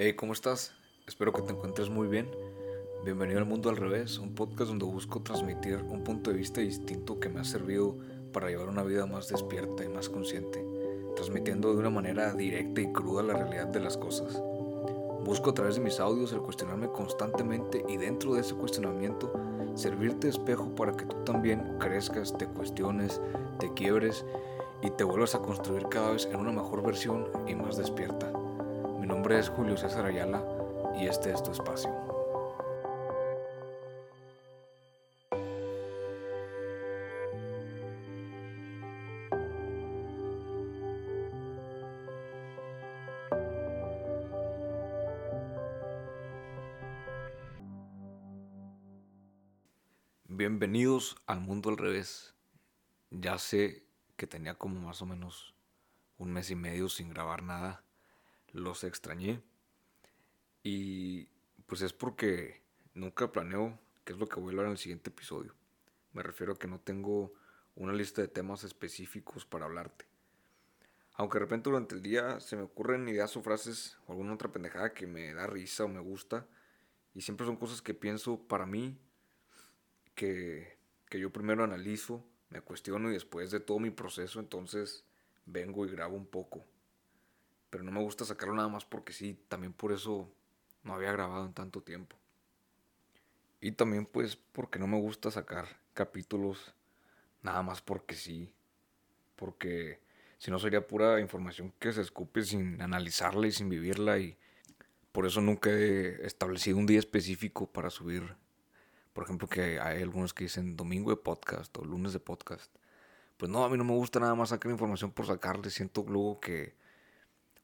Hey, ¿cómo estás? Espero que te encuentres muy bien. Bienvenido al Mundo al Revés, un podcast donde busco transmitir un punto de vista distinto que me ha servido para llevar una vida más despierta y más consciente, transmitiendo de una manera directa y cruda la realidad de las cosas. Busco a través de mis audios el cuestionarme constantemente y dentro de ese cuestionamiento servirte de espejo para que tú también crezcas, te cuestiones, te quiebres y te vuelvas a construir cada vez en una mejor versión y más despierta. Es Julio César Ayala y este es tu espacio. Bienvenidos al mundo al revés. Ya sé que tenía como más o menos un mes y medio sin grabar nada. Los extrañé. Y pues es porque nunca planeo qué es lo que voy a hablar en el siguiente episodio. Me refiero a que no tengo una lista de temas específicos para hablarte. Aunque de repente durante el día se me ocurren ideas o frases o alguna otra pendejada que me da risa o me gusta. Y siempre son cosas que pienso para mí, que, que yo primero analizo me cuestiono y después de todo mi proceso entonces vengo y grabo un poco. Pero no me gusta sacarlo nada más porque sí, también por eso no había grabado en tanto tiempo. Y también pues porque no me gusta sacar capítulos nada más porque sí. Porque si no sería pura información que se escupe sin analizarla y sin vivirla y por eso nunca he establecido un día específico para subir por ejemplo, que hay algunos que dicen domingo de podcast o lunes de podcast. Pues no, a mí no me gusta nada más sacar información por sacarle. Siento luego que,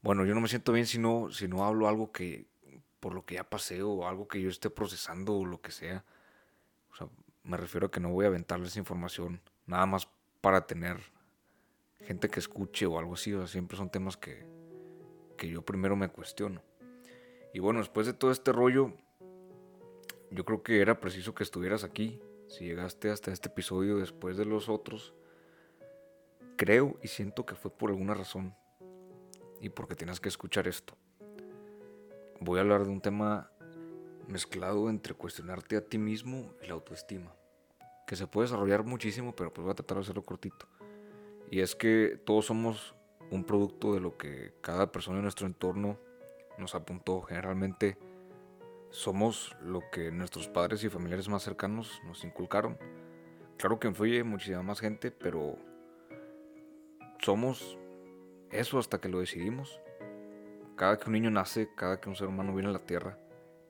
bueno, yo no me siento bien si no, si no hablo algo que, por lo que ya pasé o algo que yo esté procesando o lo que sea. O sea, me refiero a que no voy a aventarles información nada más para tener gente que escuche o algo así. O sea, siempre son temas que, que yo primero me cuestiono. Y bueno, después de todo este rollo, yo creo que era preciso que estuvieras aquí. Si llegaste hasta este episodio después de los otros, creo y siento que fue por alguna razón y porque tienes que escuchar esto. Voy a hablar de un tema mezclado entre cuestionarte a ti mismo y la autoestima, que se puede desarrollar muchísimo, pero pues voy a tratar de hacerlo cortito. Y es que todos somos un producto de lo que cada persona en nuestro entorno nos apuntó. Generalmente somos lo que nuestros padres y familiares más cercanos nos inculcaron. Claro que influye muchísima más gente, pero somos eso hasta que lo decidimos. Cada que un niño nace, cada que un ser humano viene a la Tierra,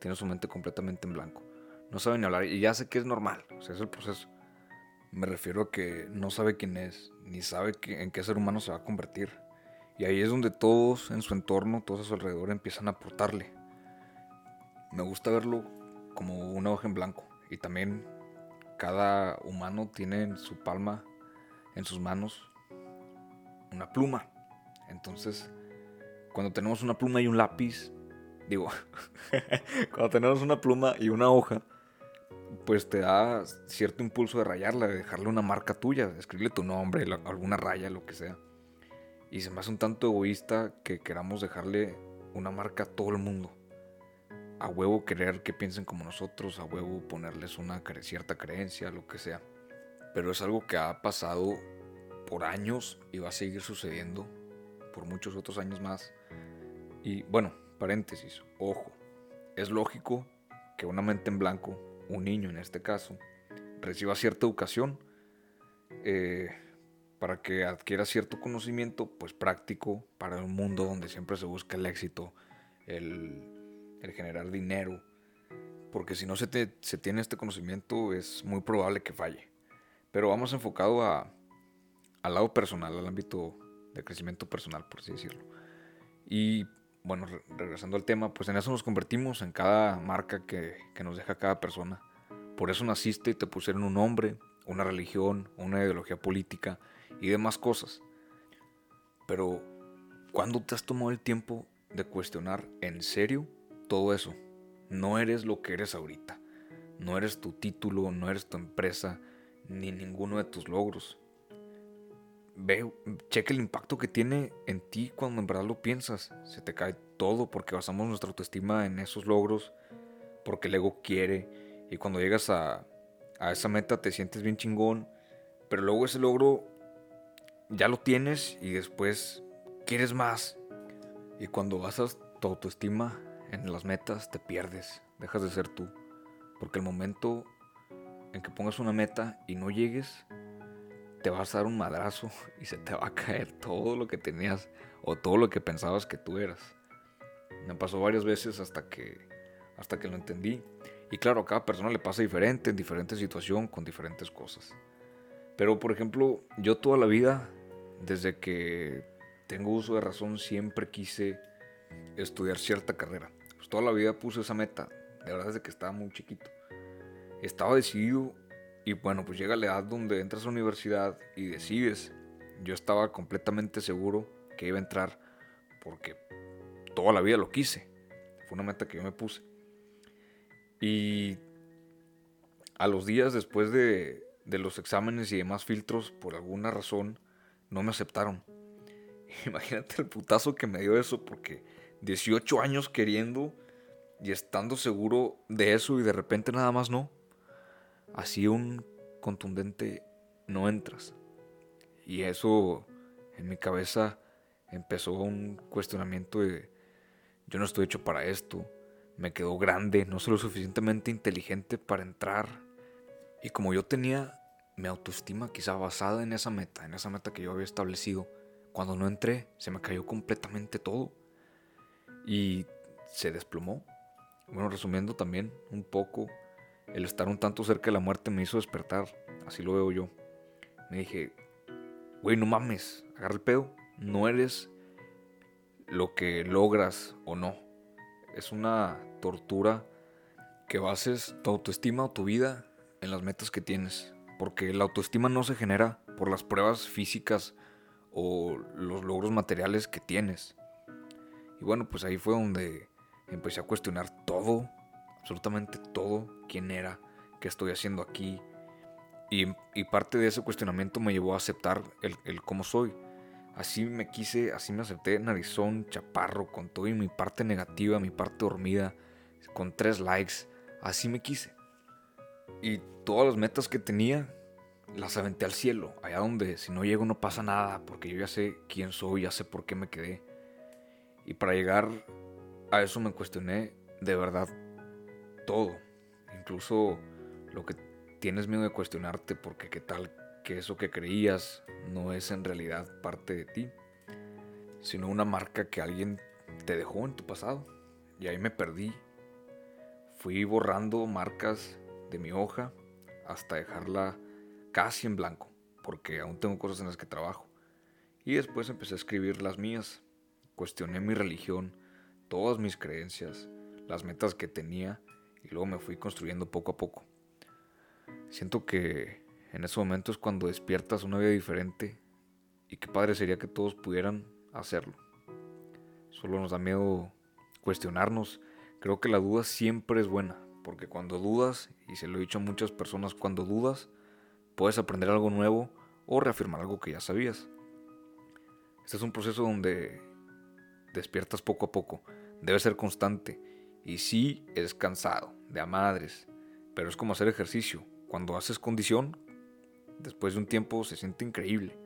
tiene su mente completamente en blanco. No sabe ni hablar y ya sé que es normal, o sea, es el proceso. Me refiero a que no sabe quién es, ni sabe en qué ser humano se va a convertir. Y ahí es donde todos en su entorno, todos a su alrededor empiezan a aportarle me gusta verlo como una hoja en blanco. Y también cada humano tiene en su palma, en sus manos, una pluma. Entonces, cuando tenemos una pluma y un lápiz, digo, cuando tenemos una pluma y una hoja, pues te da cierto impulso de rayarla, de dejarle una marca tuya, escribirle tu nombre, alguna raya, lo que sea. Y se me hace un tanto egoísta que queramos dejarle una marca a todo el mundo a huevo querer que piensen como nosotros, a huevo ponerles una cierta creencia, lo que sea. Pero es algo que ha pasado por años y va a seguir sucediendo por muchos otros años más. Y bueno, paréntesis, ojo, es lógico que una mente en blanco, un niño en este caso, reciba cierta educación eh, para que adquiera cierto conocimiento, pues práctico para un mundo donde siempre se busca el éxito, el el generar dinero, porque si no se, se tiene este conocimiento es muy probable que falle. Pero vamos enfocado a, al lado personal, al ámbito de crecimiento personal, por así decirlo. Y bueno, regresando al tema, pues en eso nos convertimos en cada marca que, que nos deja cada persona. Por eso naciste y te pusieron un nombre, una religión, una ideología política y demás cosas. Pero, ¿cuándo te has tomado el tiempo de cuestionar en serio todo eso. No eres lo que eres ahorita. No eres tu título, no eres tu empresa, ni ninguno de tus logros. Ve, cheque el impacto que tiene en ti cuando en verdad lo piensas. Se te cae todo porque basamos nuestra autoestima en esos logros, porque el ego quiere. Y cuando llegas a, a esa meta te sientes bien chingón, pero luego ese logro ya lo tienes y después quieres más. Y cuando basas tu autoestima en las metas, te pierdes, dejas de ser tú. Porque el momento en que pongas una meta y no llegues, te vas a dar un madrazo y se te va a caer todo lo que tenías o todo lo que pensabas que tú eras. Me pasó varias veces hasta que, hasta que lo entendí. Y claro, a cada persona le pasa diferente, en diferente situación, con diferentes cosas. Pero por ejemplo, yo toda la vida, desde que tengo uso de razón, siempre quise estudiar cierta carrera. Pues toda la vida puse esa meta, de verdad desde que estaba muy chiquito. Estaba decidido y bueno, pues llega la edad donde entras a la universidad y decides. Yo estaba completamente seguro que iba a entrar porque toda la vida lo quise. Fue una meta que yo me puse. Y a los días después de, de los exámenes y demás filtros, por alguna razón, no me aceptaron. Imagínate el putazo que me dio eso, porque 18 años queriendo y estando seguro de eso y de repente nada más no así un contundente no entras. Y eso en mi cabeza empezó un cuestionamiento de yo no estoy hecho para esto, me quedó grande, no soy lo suficientemente inteligente para entrar. Y como yo tenía mi autoestima quizá basada en esa meta, en esa meta que yo había establecido, cuando no entré se me cayó completamente todo. Y se desplomó. Bueno, resumiendo también un poco, el estar un tanto cerca de la muerte me hizo despertar, así lo veo yo. Me dije, güey, no mames, agarra el pedo, no eres lo que logras o no. Es una tortura que bases tu autoestima o tu vida en las metas que tienes. Porque la autoestima no se genera por las pruebas físicas o los logros materiales que tienes. Y bueno, pues ahí fue donde empecé a cuestionar todo absolutamente todo, quién era, qué estoy haciendo aquí. Y, parte de ese cuestionamiento me llevó a aceptar el, el, cómo soy. Así me quise, así me acepté narizón, chaparro, con todo y mi parte negativa, mi parte dormida, con tres likes. Así me quise. Y todas las metas que tenía, las aventé al cielo, allá donde si no llego no pasa nada, porque yo ya sé quién soy, ya sé por qué me quedé. Y para llegar a eso me cuestioné de verdad todo, incluso lo que tienes miedo de cuestionarte porque qué tal que eso que creías no es en realidad parte de ti, sino una marca que alguien te dejó en tu pasado. Y ahí me perdí. Fui borrando marcas de mi hoja hasta dejarla casi en blanco, porque aún tengo cosas en las que trabajo. Y después empecé a escribir las mías. Cuestioné mi religión, todas mis creencias, las metas que tenía y luego me fui construyendo poco a poco. Siento que en ese momento es cuando despiertas una vida diferente y qué padre sería que todos pudieran hacerlo. Solo nos da miedo cuestionarnos. Creo que la duda siempre es buena, porque cuando dudas, y se lo he dicho a muchas personas, cuando dudas, puedes aprender algo nuevo o reafirmar algo que ya sabías. Este es un proceso donde despiertas poco a poco. Debe ser constante y sí, es cansado, de a madres, pero es como hacer ejercicio. Cuando haces condición, después de un tiempo se siente increíble.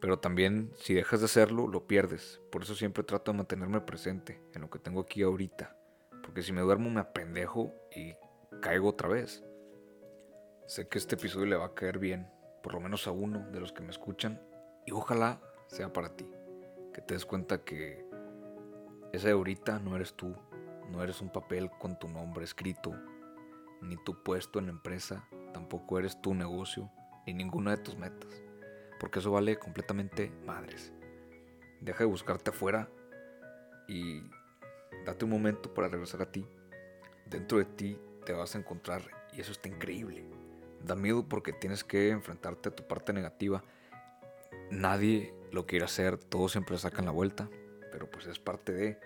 Pero también si dejas de hacerlo, lo pierdes. Por eso siempre trato de mantenerme presente en lo que tengo aquí ahorita. Porque si me duermo me apendejo y caigo otra vez. Sé que este episodio le va a caer bien, por lo menos a uno de los que me escuchan. Y ojalá sea para ti. Que te des cuenta que esa de ahorita no eres tú. No eres un papel con tu nombre escrito, ni tu puesto en la empresa, tampoco eres tu negocio, ni ninguna de tus metas, porque eso vale completamente madres. Deja de buscarte afuera y date un momento para regresar a ti. Dentro de ti te vas a encontrar y eso está increíble. Da miedo porque tienes que enfrentarte a tu parte negativa. Nadie lo quiere hacer, todos siempre sacan la vuelta, pero pues es parte de...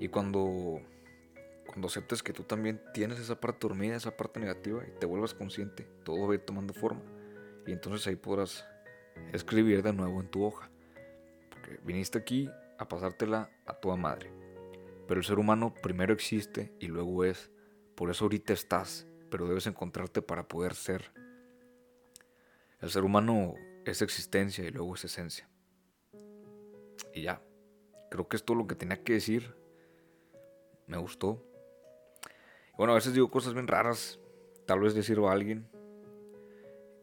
Y cuando cuando aceptes que tú también tienes esa parte dormida, esa parte negativa y te vuelvas consciente, todo va a ir tomando forma. Y entonces ahí podrás escribir de nuevo en tu hoja. Porque viniste aquí a pasártela a toda madre. Pero el ser humano primero existe y luego es. Por eso ahorita estás, pero debes encontrarte para poder ser. El ser humano es existencia y luego es esencia. Y ya. Creo que es todo lo que tenía que decir. Me gustó. Bueno, a veces digo cosas bien raras. Tal vez le sirva a alguien.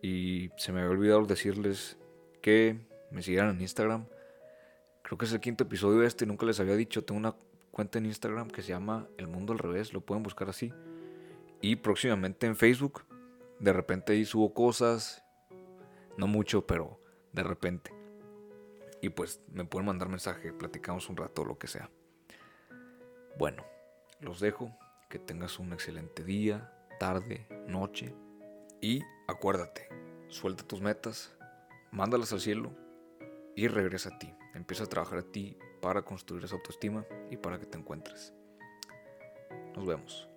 Y se me había olvidado decirles que me siguieran en Instagram. Creo que es el quinto episodio este, nunca les había dicho. Tengo una cuenta en Instagram que se llama El Mundo al Revés, lo pueden buscar así. Y próximamente en Facebook. De repente ahí subo cosas. No mucho, pero de repente. Y pues me pueden mandar mensaje, platicamos un rato, lo que sea. Bueno, los dejo. Que tengas un excelente día, tarde, noche. Y acuérdate, suelta tus metas, mándalas al cielo y regresa a ti. Empieza a trabajar a ti para construir esa autoestima y para que te encuentres. Nos vemos.